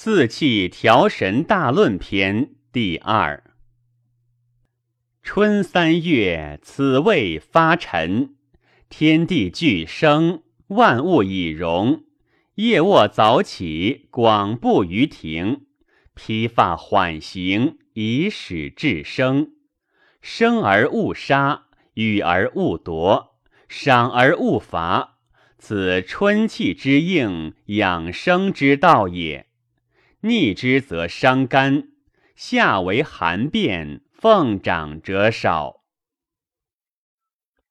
四气调神大论篇第二。春三月，此谓发陈，天地俱生，万物以荣。夜卧早起，广步于庭，披发缓行，以使至生。生而勿杀，予而勿夺，赏而勿罚。此春气之应，养生之道也。逆之则伤肝，夏为寒变，奉长者少。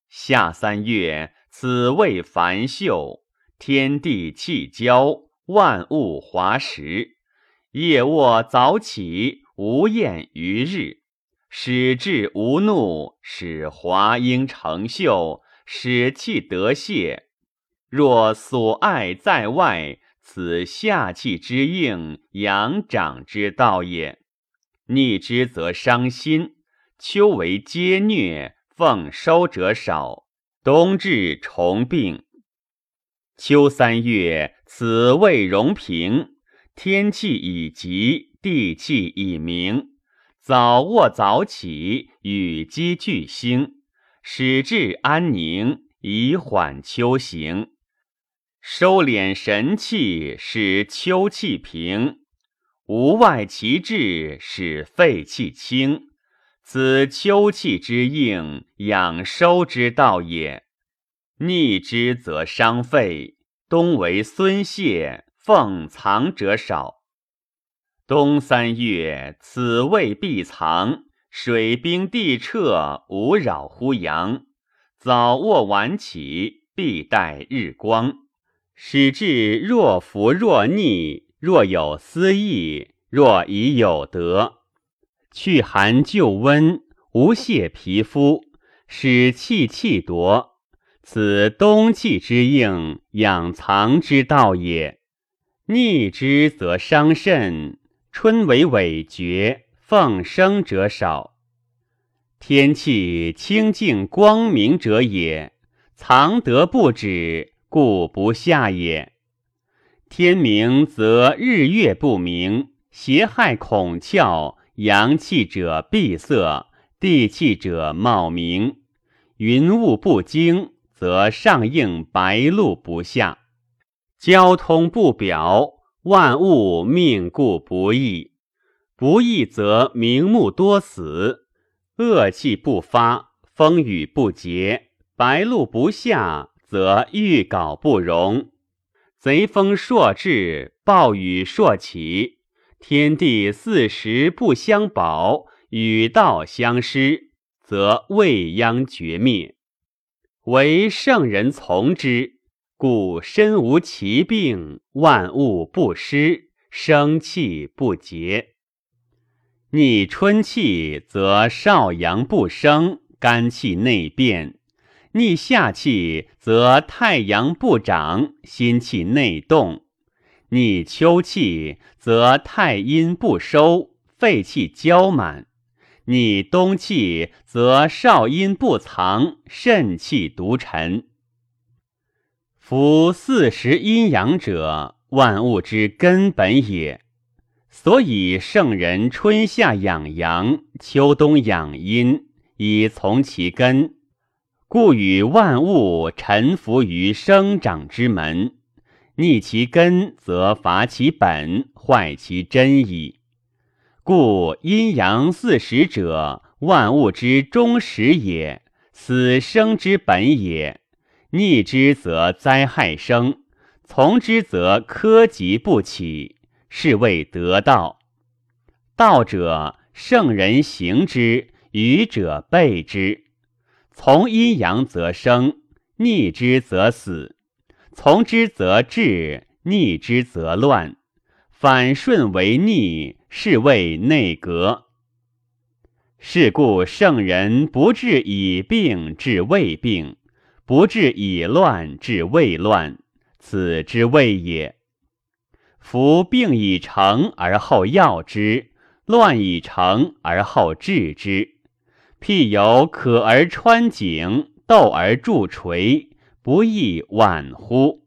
夏三月，此谓繁秀。天地气交，万物华实。夜卧早起，无厌于日。使志无怒，使华英成秀，使气得泄。若所爱在外，此夏气之应，阳长之道也。逆之则伤心。秋为皆虐，奉收者少。冬至重病。秋三月，此谓荣平，天气已极，地气已明。早卧早起，与鸡俱兴，使志安宁，以缓秋行。收敛神气，使秋气平；无外其志，使肺气清。此秋气之应，养收之道也。逆之则伤肺，冬为孙泄，奉藏者少。冬三月，此谓必藏，水冰地彻，无扰乎阳。早卧晚起，必待日光，使至若服若逆，若有思意，若已有德，去寒就温，无泄皮肤，使气气夺。此冬气之应，养藏之道也。逆之则伤肾。春为尾绝，奉生者少。天气清净光明者也，藏德不止，故不下也。天明则日月不明，邪害孔窍，阳气者闭塞，地气者冒明，云雾不惊。则上应白露不下，交通不表，万物命故不易。不易则明目多死，恶气不发，风雨不竭，白露不下，则欲稿不容。贼风朔至，暴雨朔起，天地四时不相保，与道相失，则未央绝灭。唯圣人从之，故身无其病，万物不失，生气不竭。逆春气，则少阳不生，肝气内变；逆夏气，则太阳不长，心气内动；逆秋气，则太阴不收，肺气交满。逆冬气，则少阴不藏，肾气独沉。夫四时阴阳者，万物之根本也。所以圣人春夏养阳，秋冬养阴，以从其根，故与万物臣服于生长之门。逆其根，则伐其本，坏其真矣。故阴阳四时者，万物之终始也，死生之本也。逆之则灾害生，从之则苛疾不起，是谓得道。道者，圣人行之，愚者备之。从阴阳则生，逆之则死；从之则治，逆之则乱。反顺为逆，是谓内格。是故圣人不治已病治未病，不治已乱治未乱，此之谓也。夫病已成而后药之，乱已成而后治之。譬有渴而穿井，斗而铸锤，不亦晚乎？